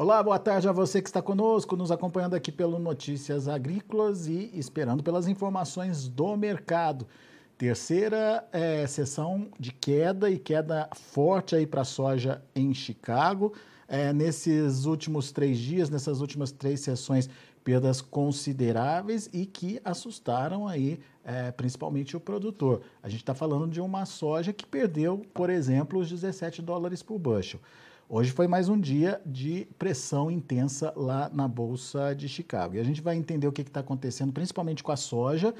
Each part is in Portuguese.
Olá, boa tarde a você que está conosco, nos acompanhando aqui pelo Notícias Agrícolas e esperando pelas informações do mercado. Terceira é, sessão de queda e queda forte aí para a soja em Chicago. É, nesses últimos três dias, nessas últimas três sessões, perdas consideráveis e que assustaram aí é, principalmente o produtor. A gente está falando de uma soja que perdeu, por exemplo, os 17 dólares por bushel. Hoje foi mais um dia de pressão intensa lá na Bolsa de Chicago. E a gente vai entender o que está acontecendo, principalmente com a soja.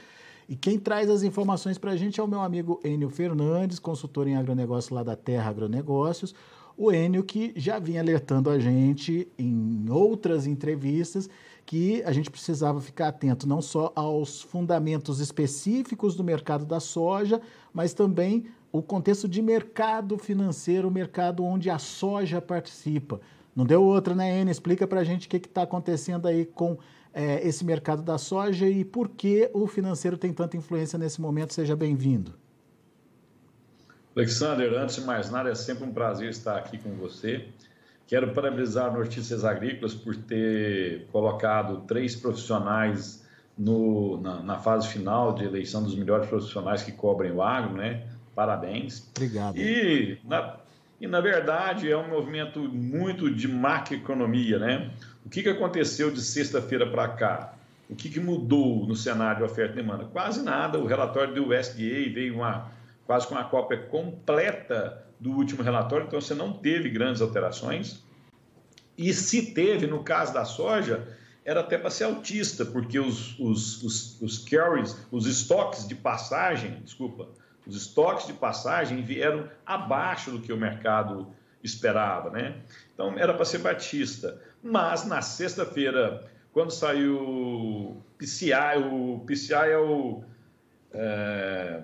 E quem traz as informações para a gente é o meu amigo Enio Fernandes, consultor em agronegócio lá da Terra Agronegócios. O Enio que já vinha alertando a gente em outras entrevistas que a gente precisava ficar atento não só aos fundamentos específicos do mercado da soja, mas também o contexto de mercado financeiro, o mercado onde a soja participa. Não deu outra, né, Ana? Explica para a gente o que está acontecendo aí com é, esse mercado da soja e por que o financeiro tem tanta influência nesse momento. Seja bem-vindo. Alexander, antes de mais nada, é sempre um prazer estar aqui com você. Quero parabenizar Notícias Agrícolas por ter colocado três profissionais no, na, na, fase final de eleição dos melhores profissionais que cobrem o agro, né? Parabéns. Obrigado. E na, e, na verdade, é um movimento muito de macroeconomia, né? O que, que aconteceu de sexta-feira para cá? O que, que mudou no cenário de oferta e demanda? Quase nada. O relatório do USDA veio uma, quase com uma cópia completa do último relatório, então você não teve grandes alterações. E se teve, no caso da soja, era até para ser altista, porque os, os, os, os carries, os estoques de passagem, desculpa, os estoques de passagem vieram abaixo do que o mercado esperava, né? Então era para ser batista. Mas na sexta-feira, quando saiu o PCI, o PCI é o, é,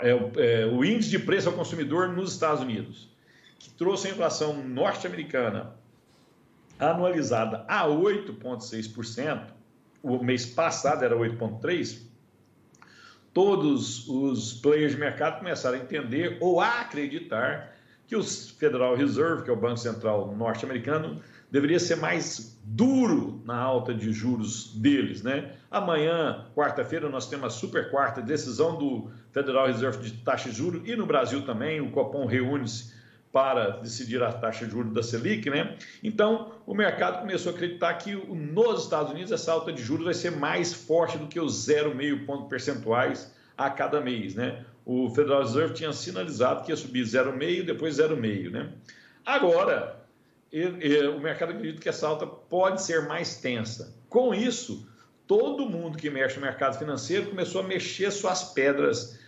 é, é, o índice de preço ao consumidor nos Estados Unidos, que trouxe a inflação norte-americana anualizada a 8,6%, o mês passado era 8,3%, todos os players de mercado começaram a entender ou a acreditar que o Federal Reserve, que é o Banco Central norte-americano, deveria ser mais duro na alta de juros deles, né? Amanhã, quarta-feira, nós temos a super quarta decisão do Federal Reserve de taxa de juros e no Brasil também o Copom reúne-se para decidir a taxa de juros da Selic, né? Então, o mercado começou a acreditar que nos Estados Unidos essa alta de juros vai ser mais forte do que os 0,5 ponto percentuais a cada mês, né? O Federal Reserve tinha sinalizado que ia subir 0,5, depois 0,5, né? Agora, o mercado acredita que essa alta pode ser mais tensa. Com isso, todo mundo que mexe no mercado financeiro começou a mexer suas pedras,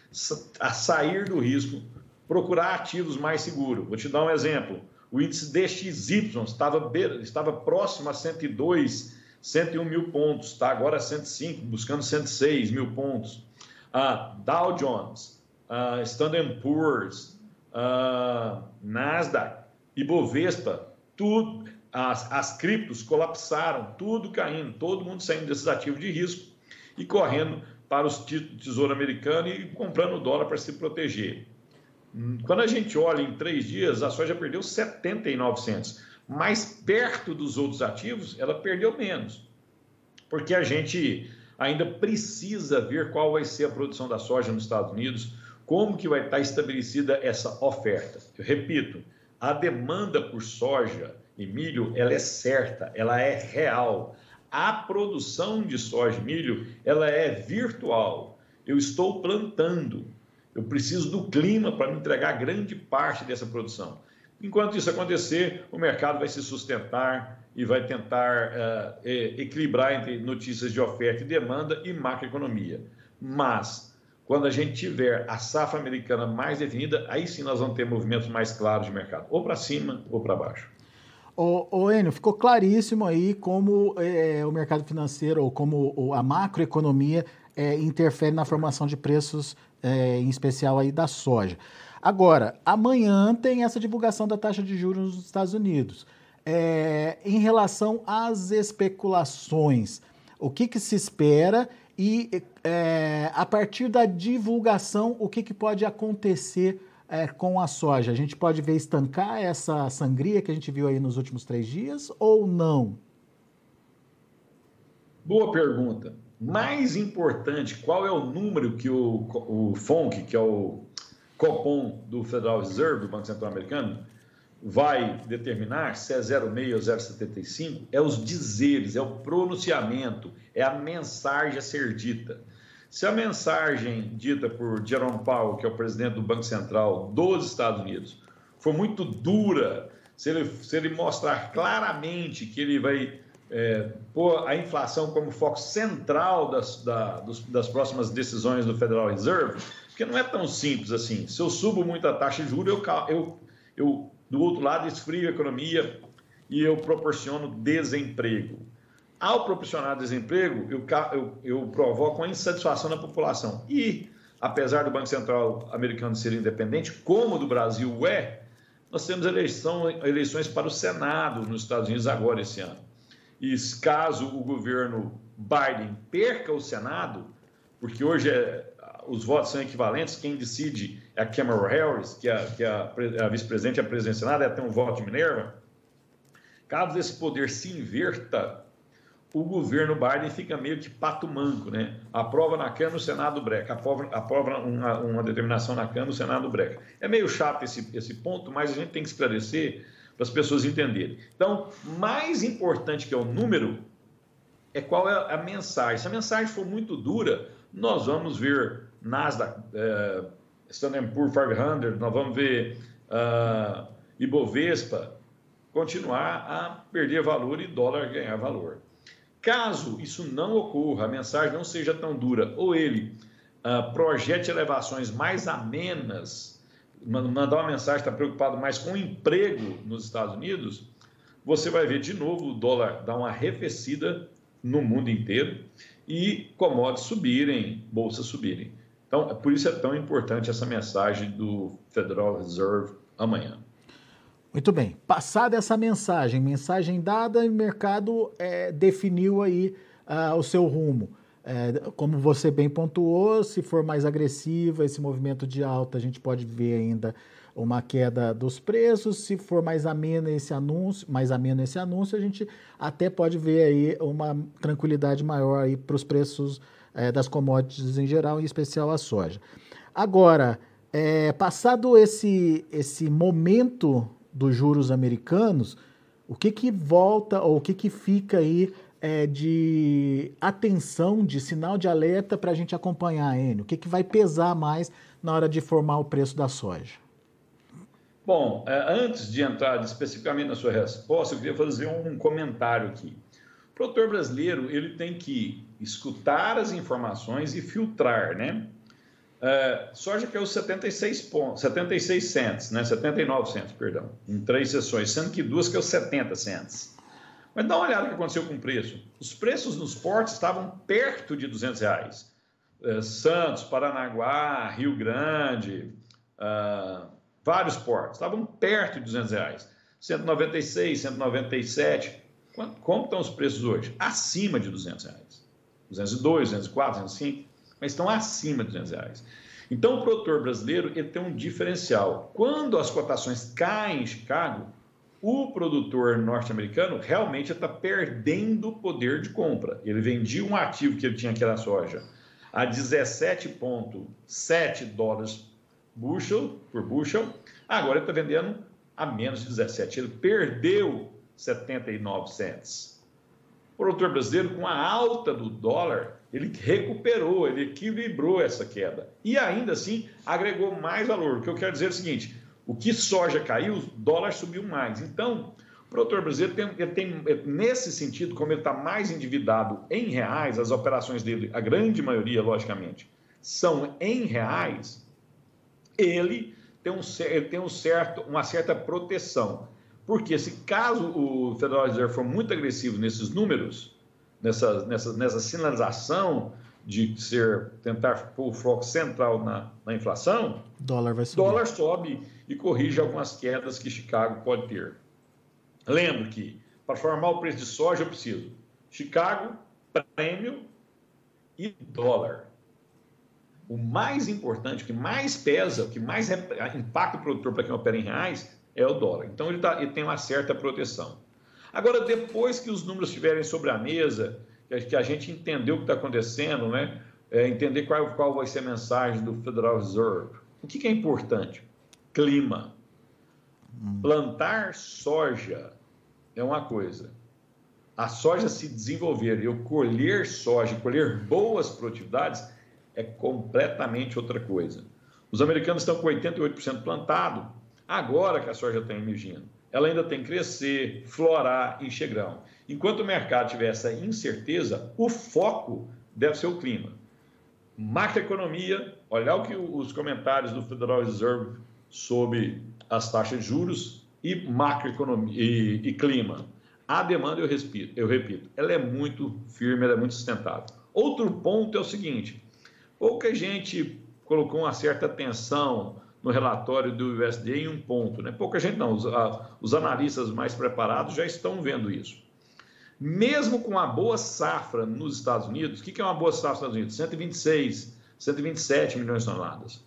a sair do risco procurar ativos mais seguros. Vou te dar um exemplo. O índice DXY estava, estava próximo a 102, 101 mil pontos, está agora 105, buscando 106 mil pontos. Uh, Dow Jones, uh, Standard Poor's, uh, Nasdaq, Ibovespa, tudo, as, as criptos colapsaram, tudo caindo, todo mundo saindo desses ativos de risco e correndo para do Tesouro Americano e comprando dólar para se proteger. Quando a gente olha em três dias, a soja perdeu 7,900. Mas perto dos outros ativos, ela perdeu menos. Porque a gente ainda precisa ver qual vai ser a produção da soja nos Estados Unidos, como que vai estar estabelecida essa oferta. Eu repito, a demanda por soja e milho, ela é certa, ela é real. A produção de soja e milho, ela é virtual. Eu estou plantando, eu preciso do clima para me entregar grande parte dessa produção. Enquanto isso acontecer, o mercado vai se sustentar e vai tentar uh, equilibrar entre notícias de oferta e demanda e macroeconomia. Mas, quando a gente tiver a safra americana mais definida, aí sim nós vamos ter movimentos mais claros de mercado, ou para cima ou para baixo. Ô, ô Enio, ficou claríssimo aí como é, o mercado financeiro ou como a macroeconomia é, interfere na formação de preços é, em especial aí da soja. Agora, amanhã tem essa divulgação da taxa de juros nos Estados Unidos. É, em relação às especulações, o que, que se espera e é, a partir da divulgação, o que, que pode acontecer é, com a soja? A gente pode ver estancar essa sangria que a gente viu aí nos últimos três dias ou não? Boa pergunta. Mais importante, qual é o número que o, o FONC, que é o Copom do Federal Reserve, do Banco Central Americano, vai determinar se é 0,6 ou 0,75 é os dizeres, é o pronunciamento, é a mensagem a ser dita. Se a mensagem dita por Jerome Powell, que é o presidente do Banco Central dos Estados Unidos, for muito dura, se ele, se ele mostrar claramente que ele vai é, pôr a inflação como foco central das, da, dos, das próximas decisões do Federal Reserve, porque não é tão simples assim. Se eu subo muito a taxa de juros, eu, eu, eu do outro lado, esfrio a economia e eu proporciono desemprego. Ao proporcionar desemprego, eu, eu, eu provoco a insatisfação da população. E, apesar do Banco Central americano ser independente, como do Brasil é, nós temos eleição, eleições para o Senado nos Estados Unidos agora esse ano. E caso o governo Biden perca o Senado, porque hoje é, os votos são equivalentes, quem decide é a Kamala Harris, que é, que é a, a vice-presidente e a presidente do Senado, ela tem um voto de Minerva. Caso esse poder se inverta, o governo Biden fica meio que pato manco, né? Aprova na Câmara, no Senado breca. Aprova, aprova uma, uma, determinação na Câmara, no Senado breca. É meio chato esse, esse ponto, mas a gente tem que esclarecer para as pessoas entenderem. Então, mais importante que é o número é qual é a mensagem. Se a mensagem for muito dura, nós vamos ver Nasdaq, é, Standard Poor's 500, nós vamos ver uh, Ibovespa continuar a perder valor e dólar ganhar valor. Caso isso não ocorra, a mensagem não seja tão dura, ou ele uh, projete elevações mais amenas, mandar uma mensagem, está preocupado mais com o emprego nos Estados Unidos, você vai ver de novo o dólar dar uma arrefecida no mundo inteiro e commodities subirem, bolsas subirem. Então, por isso é tão importante essa mensagem do Federal Reserve amanhã. Muito bem. Passada essa mensagem, mensagem dada, o mercado é, definiu aí uh, o seu rumo. É, como você bem pontuou, se for mais agressivo esse movimento de alta, a gente pode ver ainda uma queda dos preços. Se for mais ameno esse anúncio, mais ameno esse anúncio, a gente até pode ver aí uma tranquilidade maior aí para os preços é, das commodities em geral, em especial a soja. Agora, é, passado esse, esse momento dos juros americanos, o que, que volta ou o que, que fica aí é, de atenção, de sinal de alerta para a gente acompanhar, Enio? O que, que vai pesar mais na hora de formar o preço da soja? Bom, é, antes de entrar especificamente na sua resposta, eu queria fazer um comentário aqui. O produtor brasileiro ele tem que escutar as informações e filtrar, né? Uh, soja caiu 76 pontos, 76 cents, né? 79 cents, perdão, em três sessões, sendo que duas caiu 70 cents. Mas dá uma olhada no que aconteceu com o preço. Os preços nos portos estavam perto de 200 reais. Uh, Santos, Paranaguá, Rio Grande, uh, vários portos estavam perto de 200 reais. 196, 197. como estão os preços hoje? Acima de 200 reais. 202, 204, 205, mas estão acima de 200 reais. Então, o produtor brasileiro ele tem um diferencial. Quando as cotações caem em Chicago, o produtor norte-americano realmente está perdendo poder de compra. Ele vendia um ativo que ele tinha, que era soja, a 17,7 dólares bushel, por bushel, agora ele está vendendo a menos de 17. Ele perdeu 79 cents. O produtor brasileiro, com a alta do dólar, ele recuperou, ele equilibrou essa queda. E ainda assim agregou mais valor. O que eu quero dizer é o seguinte: o que soja caiu, o dólar subiu mais. Então, o produtor brasileiro tem, ele tem nesse sentido, como ele está mais endividado em reais, as operações dele, a grande maioria, logicamente, são em reais, ele tem, um, ele tem um certo, uma certa proteção. Porque se caso o Federal Reserve for muito agressivo nesses números, nessa, nessa, nessa sinalização de ser tentar pôr o foco central na, na inflação, dólar vai subir. dólar sobe e corrige algumas quedas que Chicago pode ter. Lembro que para formar o preço de soja eu preciso Chicago, prêmio e dólar. o mais importante, o que mais pesa, o que mais impacta o produtor para quem opera em reais é o dólar. Então ele, tá, ele tem uma certa proteção. Agora, depois que os números estiverem sobre a mesa, que a gente entendeu o que está acontecendo, né? É, entender qual, qual vai ser a mensagem do Federal Reserve. O que, que é importante? Clima. Hum. Plantar soja é uma coisa. A soja se desenvolver e eu colher soja, colher boas produtividades, é completamente outra coisa. Os americanos estão com 88% plantado, agora que a soja está emergindo. Ela ainda tem que crescer, florar, encher grão. Enquanto o mercado tiver essa incerteza, o foco deve ser o clima. Macroeconomia, olhar o que os comentários do Federal Reserve sobre as taxas de juros e macroeconomia e, e clima. A demanda, eu, respiro, eu repito, ela é muito firme, ela é muito sustentável. Outro ponto é o seguinte: Pouca gente colocou uma certa atenção no relatório do USD em um ponto, né? Pouca gente não, os, a, os analistas mais preparados já estão vendo isso. Mesmo com uma boa safra nos Estados Unidos, o que é uma boa safra nos Estados Unidos? 126, 127 milhões de toneladas.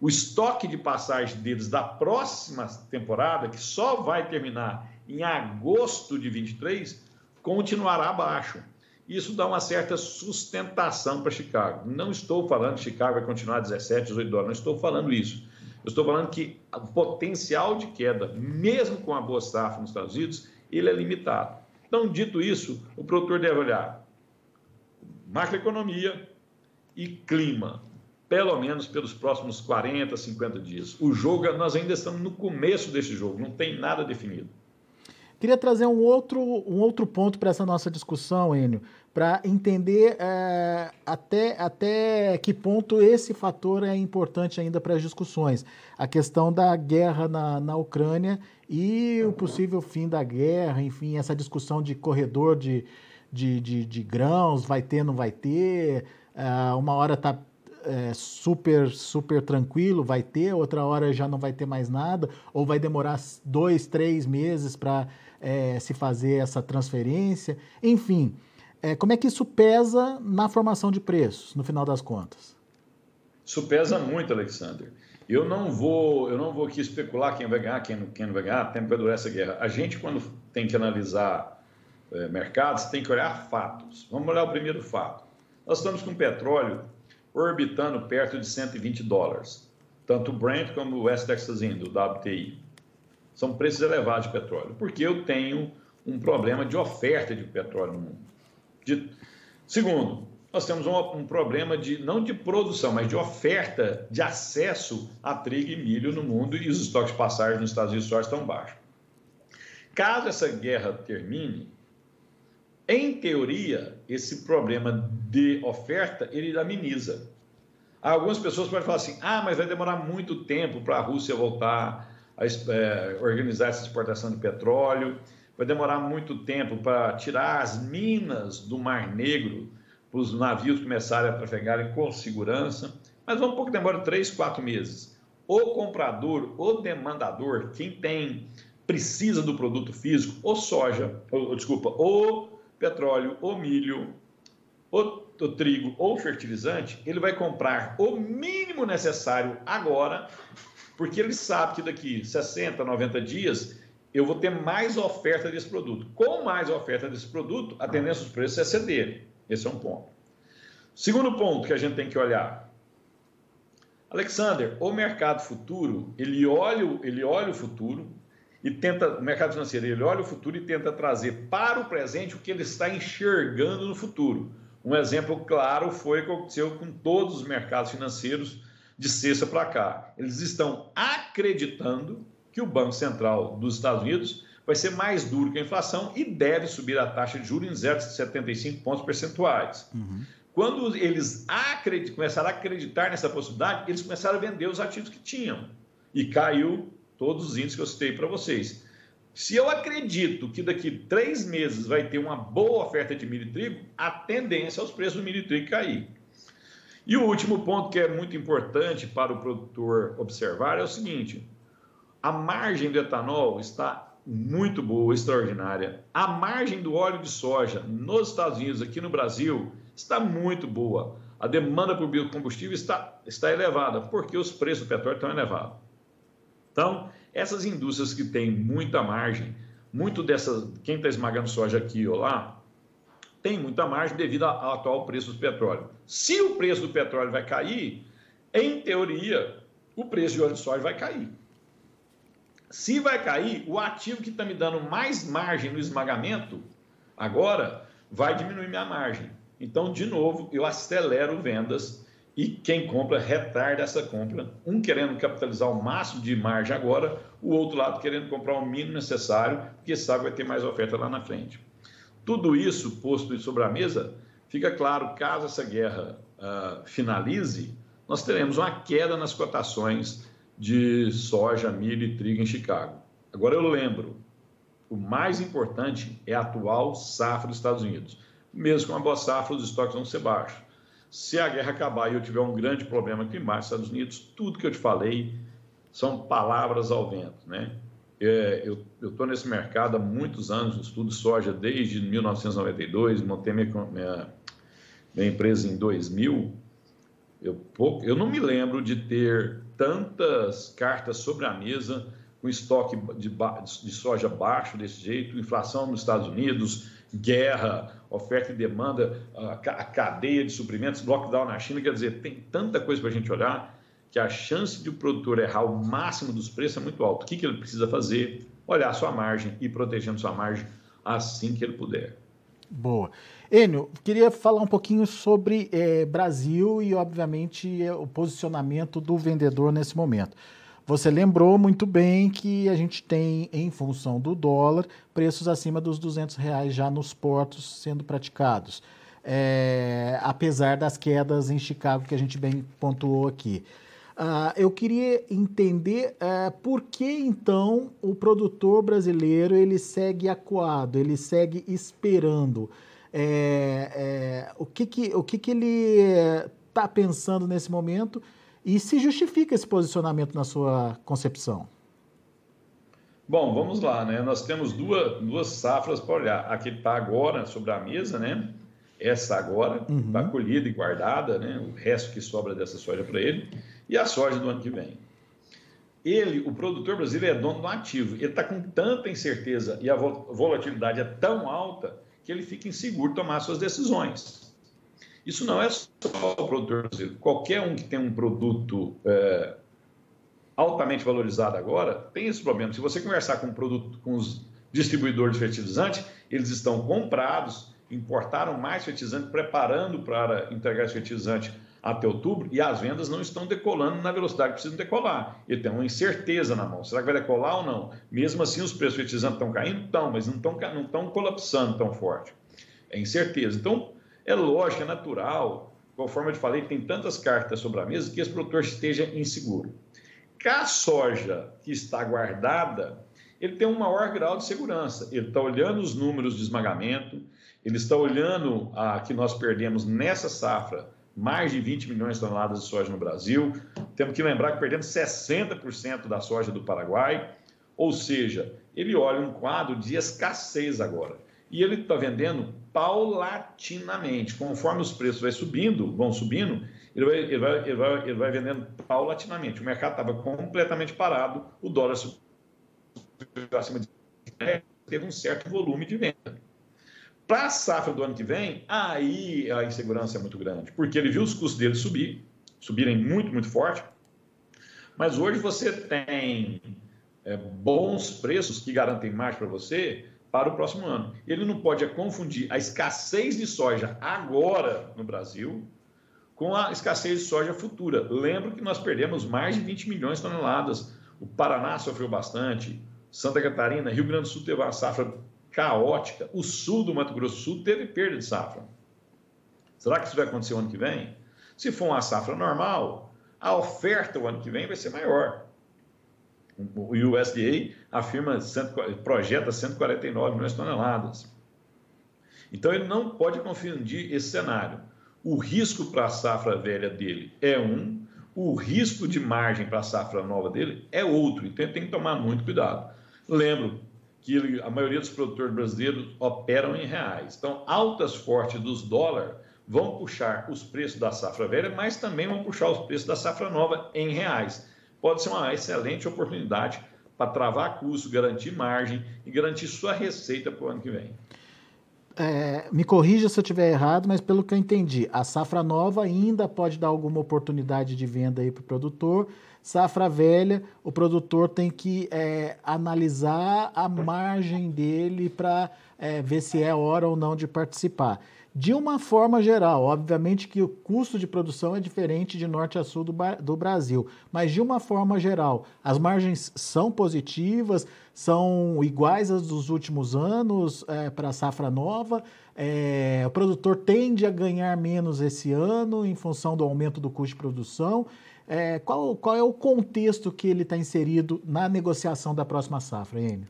O estoque de passagem deles da próxima temporada, que só vai terminar em agosto de 23, continuará abaixo. Isso dá uma certa sustentação para Chicago. Não estou falando que Chicago vai continuar 17, 18 dólares, não estou falando isso. Eu estou falando que o potencial de queda, mesmo com a boa safra nos Estados Unidos, ele é limitado. Então, dito isso, o produtor deve olhar macroeconomia e clima, pelo menos pelos próximos 40, 50 dias. O jogo, nós ainda estamos no começo desse jogo, não tem nada definido. Queria trazer um outro, um outro ponto para essa nossa discussão, Enio, para entender é, até, até que ponto esse fator é importante ainda para as discussões. A questão da guerra na, na Ucrânia e o possível fim da guerra, enfim, essa discussão de corredor de, de, de, de grãos, vai ter, não vai ter, é, uma hora está é, super, super tranquilo, vai ter, outra hora já não vai ter mais nada, ou vai demorar dois, três meses para é, se fazer essa transferência. Enfim, é, como é que isso pesa na formação de preços, no final das contas? Isso pesa muito, Alexander. Eu não vou, eu não vou aqui especular quem vai ganhar, quem não, quem não vai ganhar, tempo vai durar essa guerra. A gente, quando tem que analisar é, mercados, tem que olhar fatos. Vamos olhar o primeiro fato. Nós estamos com petróleo orbitando perto de 120 dólares. Tanto o Brent como o West Texas Indy, o WTI. São preços elevados de petróleo, porque eu tenho um problema de oferta de petróleo no mundo. De... Segundo, nós temos um, um, problema de não de produção, mas de oferta de acesso a trigo e milho no mundo e os estoques de passagem nos Estados Unidos só estão baixos. Caso essa guerra termine, em teoria, esse problema de oferta ele ameniza. Algumas pessoas podem falar assim: ah, mas vai demorar muito tempo para a Rússia voltar a é, organizar essa exportação de petróleo, vai demorar muito tempo para tirar as minas do Mar Negro, para os navios começarem a trafegarem com segurança, mas um pouco demora três, quatro meses. O comprador, o demandador, quem tem precisa do produto físico, ou soja, ou, desculpa, ou petróleo, ou milho, ou, ou trigo, ou fertilizante, ele vai comprar o mínimo necessário agora porque ele sabe que daqui 60, 90 dias eu vou ter mais oferta desse produto. Com mais oferta desse produto, a tendência dos preços é ceder. Esse é um ponto. Segundo ponto que a gente tem que olhar. Alexander, o mercado futuro, ele olha, ele olha o futuro e tenta, o mercado financeiro, ele olha o futuro e tenta trazer para o presente o que ele está enxergando no futuro. Um exemplo claro foi o que aconteceu com todos os mercados financeiros de sexta para cá. Eles estão acreditando que o Banco Central dos Estados Unidos vai ser mais duro que a inflação e deve subir a taxa de juros em 0,75 pontos percentuais. Uhum. Quando eles começaram a acreditar nessa possibilidade, eles começaram a vender os ativos que tinham. E caiu todos os índices que eu citei para vocês. Se eu acredito que daqui três meses vai ter uma boa oferta de milho e trigo, a tendência é os preços do milho e trigo cair. E o último ponto que é muito importante para o produtor observar é o seguinte: a margem do etanol está muito boa, extraordinária. A margem do óleo de soja nos Estados Unidos, aqui no Brasil, está muito boa. a demanda por biocombustível está, está elevada, porque os preços do petróleo estão elevados. Então, essas indústrias que têm muita margem, muito dessas, quem está esmagando soja aqui ou lá, tem muita margem devido ao atual preço do petróleo. Se o preço do petróleo vai cair, em teoria, o preço de óleo de soja vai cair. Se vai cair, o ativo que está me dando mais margem no esmagamento, agora, vai diminuir minha margem. Então, de novo, eu acelero vendas e quem compra retarda essa compra. Um querendo capitalizar o máximo de margem agora, o outro lado querendo comprar o mínimo necessário, porque sabe que vai ter mais oferta lá na frente. Tudo isso posto sobre a mesa, fica claro, caso essa guerra uh, finalize, nós teremos uma queda nas cotações de soja, milho e trigo em Chicago. Agora eu lembro, o mais importante é a atual safra dos Estados Unidos. Mesmo com uma boa safra, os estoques vão ser baixos. Se a guerra acabar e eu tiver um grande problema climático nos Estados Unidos, tudo que eu te falei são palavras ao vento, né? É, eu estou nesse mercado há muitos anos, estudo soja desde 1992, montei minha, minha, minha empresa em 2000. Eu, pouco, eu não me lembro de ter tantas cartas sobre a mesa com estoque de, de soja baixo desse jeito, inflação nos Estados Unidos, guerra, oferta e demanda, a cadeia de suprimentos, lockdown na China, quer dizer, tem tanta coisa para a gente olhar que a chance de o produtor errar o máximo dos preços é muito alta. O que, que ele precisa fazer? Olhar sua margem e protegendo sua margem assim que ele puder. Boa. Enio, queria falar um pouquinho sobre é, Brasil e, obviamente, é, o posicionamento do vendedor nesse momento. Você lembrou muito bem que a gente tem, em função do dólar, preços acima dos 200 reais já nos portos sendo praticados, é, apesar das quedas em Chicago que a gente bem pontuou aqui. Uh, eu queria entender uh, por que então o produtor brasileiro ele segue acuado, ele segue esperando. É, é, o que, que, o que, que ele está pensando nesse momento e se justifica esse posicionamento na sua concepção? Bom, vamos lá, né? Nós temos duas, duas safras para olhar. A que está agora sobre a mesa, né? Essa agora está uhum. Tá colhida e guardada, né? O resto que sobra dessa soja para ele e a soja do ano que vem. Ele, o produtor brasileiro, é dono do ativo. Ele está com tanta incerteza e a volatilidade é tão alta que ele fica inseguro tomar suas decisões. Isso não é só o produtor brasileiro. Qualquer um que tem um produto é, altamente valorizado agora tem esse problema. Se você conversar com, produto, com os distribuidores de fertilizante, eles estão comprados, importaram mais fertilizante, preparando para entregar esse fertilizante até outubro e as vendas não estão decolando na velocidade que precisam decolar. Ele tem uma incerteza na mão. Será que vai decolar ou não? Mesmo assim, os preços fertilizantes estão caindo? Estão, mas não estão, não estão colapsando tão forte. É incerteza. Então, é lógico, é natural, conforme eu te falei, tem tantas cartas sobre a mesa que esse produtor esteja inseguro. A soja que está guardada, ele tem um maior grau de segurança. Ele está olhando os números de esmagamento, ele está olhando a que nós perdemos nessa safra mais de 20 milhões de toneladas de soja no Brasil. Temos que lembrar que perdemos 60% da soja do Paraguai, ou seja, ele olha um quadro de escassez agora. E ele está vendendo paulatinamente. Conforme os preços vão subindo, vão subindo, ele vai, ele vai, ele vai, ele vai vendendo paulatinamente. O mercado estava completamente parado, o dólar subiu acima de teve um certo volume de venda. Para a safra do ano que vem, aí a insegurança é muito grande, porque ele viu os custos dele subir, subirem muito, muito forte. Mas hoje você tem é, bons preços que garantem mais para você para o próximo ano. Ele não pode confundir a escassez de soja agora no Brasil com a escassez de soja futura. Lembro que nós perdemos mais de 20 milhões de toneladas. O Paraná sofreu bastante, Santa Catarina, Rio Grande do Sul teve uma safra caótica. O sul do Mato Grosso do Sul teve perda de safra. Será que isso vai acontecer o ano que vem? Se for uma safra normal, a oferta o ano que vem vai ser maior. O USDA afirma, projeta 149 milhões de toneladas. Então ele não pode confundir esse cenário. O risco para a safra velha dele é um, o risco de margem para a safra nova dele é outro. Então ele tem que tomar muito cuidado. Lembro, que a maioria dos produtores brasileiros operam em reais. Então, altas fortes dos dólares vão puxar os preços da safra velha, mas também vão puxar os preços da safra nova em reais. Pode ser uma excelente oportunidade para travar custo, garantir margem e garantir sua receita para o ano que vem. É, me corrija se eu estiver errado, mas pelo que eu entendi, a safra nova ainda pode dar alguma oportunidade de venda aí para o produtor. Safra velha, o produtor tem que é, analisar a margem dele para é, ver se é hora ou não de participar. De uma forma geral, obviamente que o custo de produção é diferente de norte a sul do, do Brasil, mas de uma forma geral, as margens são positivas, são iguais às dos últimos anos é, para a safra nova. É, o produtor tende a ganhar menos esse ano em função do aumento do custo de produção. É, qual, qual é o contexto que ele está inserido na negociação da próxima safra, Enio?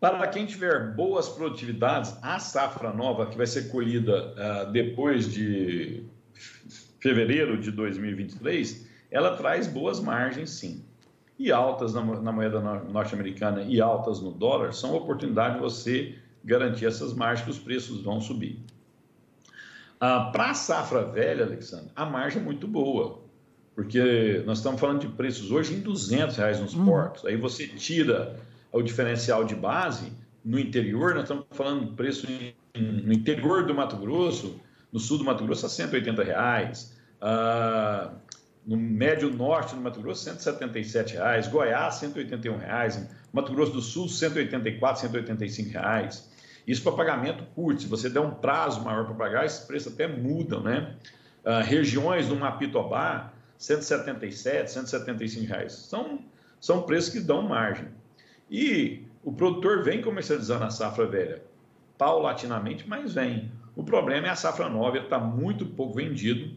Para quem tiver boas produtividades, a safra nova, que vai ser colhida uh, depois de fevereiro de 2023, ela traz boas margens, sim. E altas na, na moeda norte-americana e altas no dólar são oportunidade de você garantir essas margens que os preços vão subir. Uh, Para a safra velha, Alexandre, a margem é muito boa, porque nós estamos falando de preços hoje em 200 reais nos hum. portos. Aí você tira o diferencial de base, no interior, nós estamos falando preço no interior do Mato Grosso, no sul do Mato Grosso, a 180 reais. Uh, no médio norte do Mato Grosso, 177 reais. Goiás, 181 reais. Mato Grosso do Sul, 184, 185 reais. Isso para pagamento curto. Se você der um prazo maior para pagar, esses preços até mudam, né? Uh, regiões do Mapitobá, 177, 175 reais. São, são preços que dão margem. E o produtor vem comercializando a safra velha paulatinamente, mas vem. O problema é a safra nova, está muito pouco vendido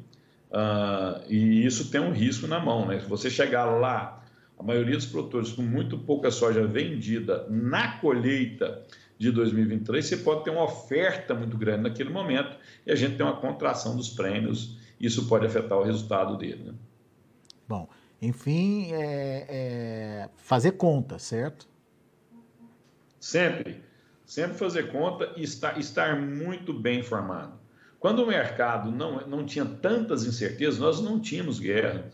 uh, e isso tem um risco na mão. Né? Se você chegar lá, a maioria dos produtores com muito pouca soja vendida na colheita de 2023, você pode ter uma oferta muito grande naquele momento e a gente tem uma contração dos prêmios, isso pode afetar o resultado dele. Né? Bom, enfim, é, é fazer conta, certo? Sempre. Sempre fazer conta e estar, estar muito bem informado. Quando o mercado não, não tinha tantas incertezas, nós não tínhamos guerra,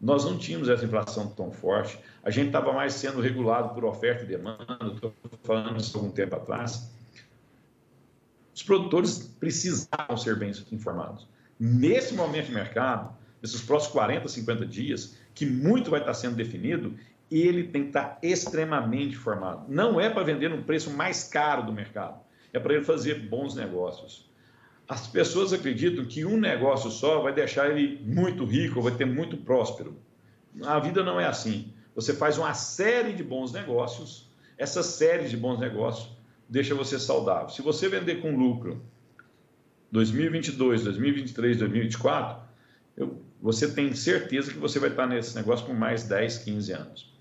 nós não tínhamos essa inflação tão forte, a gente estava mais sendo regulado por oferta e demanda, estou falando isso há algum tempo atrás. Os produtores precisavam ser bem informados. Nesse momento de mercado, nesses próximos 40, 50 dias, que muito vai estar sendo definido, ele tem que estar extremamente formado. Não é para vender no preço mais caro do mercado, é para ele fazer bons negócios. As pessoas acreditam que um negócio só vai deixar ele muito rico, vai ter muito próspero. A vida não é assim. Você faz uma série de bons negócios, essa série de bons negócios deixa você saudável. Se você vender com lucro 2022, 2023, 2024, eu, você tem certeza que você vai estar nesse negócio por mais 10, 15 anos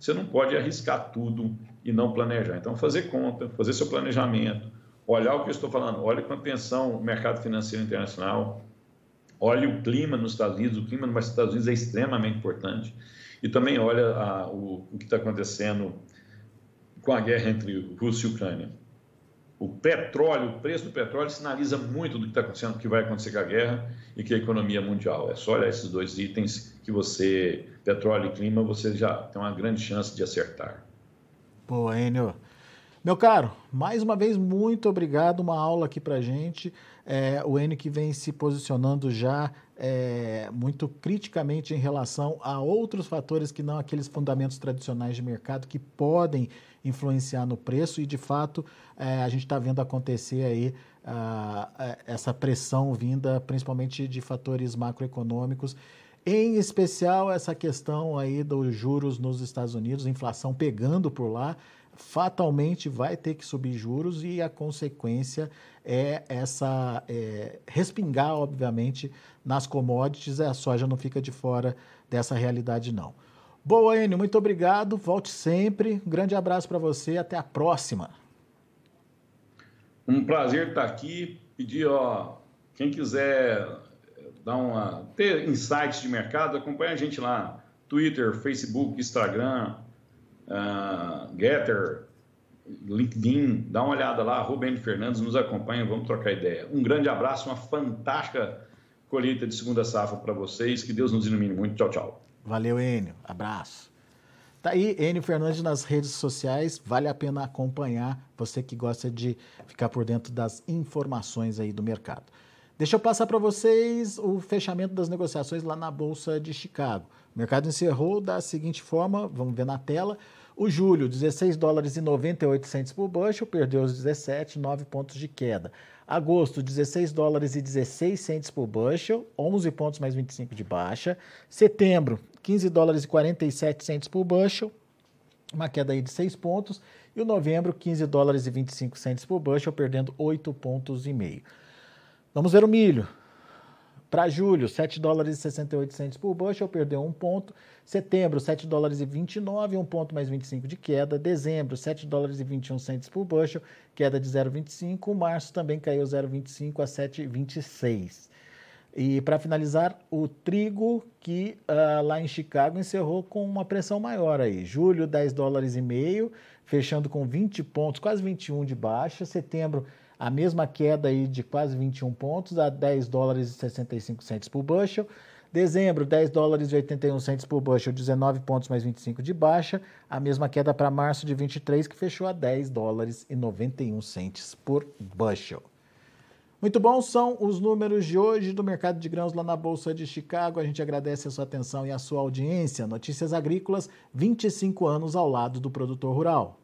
você não pode arriscar tudo e não planejar. Então, fazer conta, fazer seu planejamento, olhar o que eu estou falando, olhe com atenção o mercado financeiro internacional, olhe o clima nos Estados Unidos, o clima nos Estados Unidos é extremamente importante, e também olha a, o, o que está acontecendo com a guerra entre Rússia e Ucrânia. O petróleo, o preço do petróleo sinaliza muito do que está acontecendo, que vai acontecer com a guerra e com a economia mundial. É só olhar esses dois itens que você, petróleo e clima, você já tem uma grande chance de acertar. Boa, Enio. Meu caro, mais uma vez, muito obrigado. Uma aula aqui para gente. É, o Enio que vem se posicionando já é, muito criticamente em relação a outros fatores que não aqueles fundamentos tradicionais de mercado que podem influenciar no preço e, de fato, é, a gente está vendo acontecer aí uh, essa pressão vinda principalmente de fatores macroeconômicos em especial essa questão aí dos juros nos Estados Unidos, inflação pegando por lá, fatalmente vai ter que subir juros e a consequência é essa é, respingar, obviamente, nas commodities. A soja não fica de fora dessa realidade, não. Boa, Enio, muito obrigado. Volte sempre. Um grande abraço para você. Até a próxima. Um prazer estar aqui. Pedir, ó, quem quiser dar uma, ter insights de mercado, acompanha a gente lá. Twitter, Facebook, Instagram, uh, Getter, LinkedIn, dá uma olhada lá, Rubem Fernandes nos acompanha, vamos trocar ideia. Um grande abraço, uma fantástica colheita de segunda safra para vocês, que Deus nos ilumine muito. Tchau, tchau. Valeu, Enio. Abraço. Tá aí, Enio Fernandes nas redes sociais, vale a pena acompanhar, você que gosta de ficar por dentro das informações aí do mercado. Deixa eu passar para vocês o fechamento das negociações lá na Bolsa de Chicago. O mercado encerrou da seguinte forma, vamos ver na tela. O julho, 16 dólares e 98 centos por bushel, perdeu os 17, 9 pontos de queda. Agosto, 16 dólares e 16 centos por bushel, 11 pontos mais 25 de baixa. Setembro, 15 dólares e 47 centos por bushel, uma queda aí de 6 pontos. E o novembro, 15 dólares e 25 centos por bushel, perdendo 8 pontos e meio. Vamos ver o milho. Para julho, 7 dólares e 68 por bushel, perdeu um ponto. Setembro, 7 dólares e 29, um ponto mais 25 de queda. Dezembro, 7 dólares e 21 por bushel, queda de 0,25. Março também caiu 0,25 a 7,26. E para finalizar, o trigo, que uh, lá em Chicago encerrou com uma pressão maior aí. Julho, 10 dólares e meio, fechando com 20 pontos, quase 21 de baixa. Setembro, a mesma queda aí de quase 21 pontos a 10 dólares e 65 centos por bushel. Dezembro, 10 dólares e 81 centos por bushel, 19 pontos mais 25 de baixa. A mesma queda para março de 23, que fechou a 10 dólares e 91 centos por bushel. Muito bom, são os números de hoje do mercado de grãos lá na Bolsa de Chicago. A gente agradece a sua atenção e a sua audiência. Notícias Agrícolas, 25 anos ao lado do produtor rural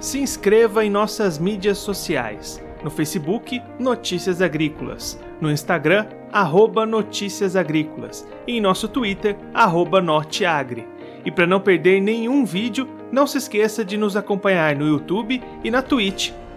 se inscreva em nossas mídias sociais. No Facebook, Notícias Agrícolas. No Instagram, arroba Notícias Agrícolas. E em nosso Twitter, arroba Norteagri. E para não perder nenhum vídeo, não se esqueça de nos acompanhar no YouTube e na Twitch,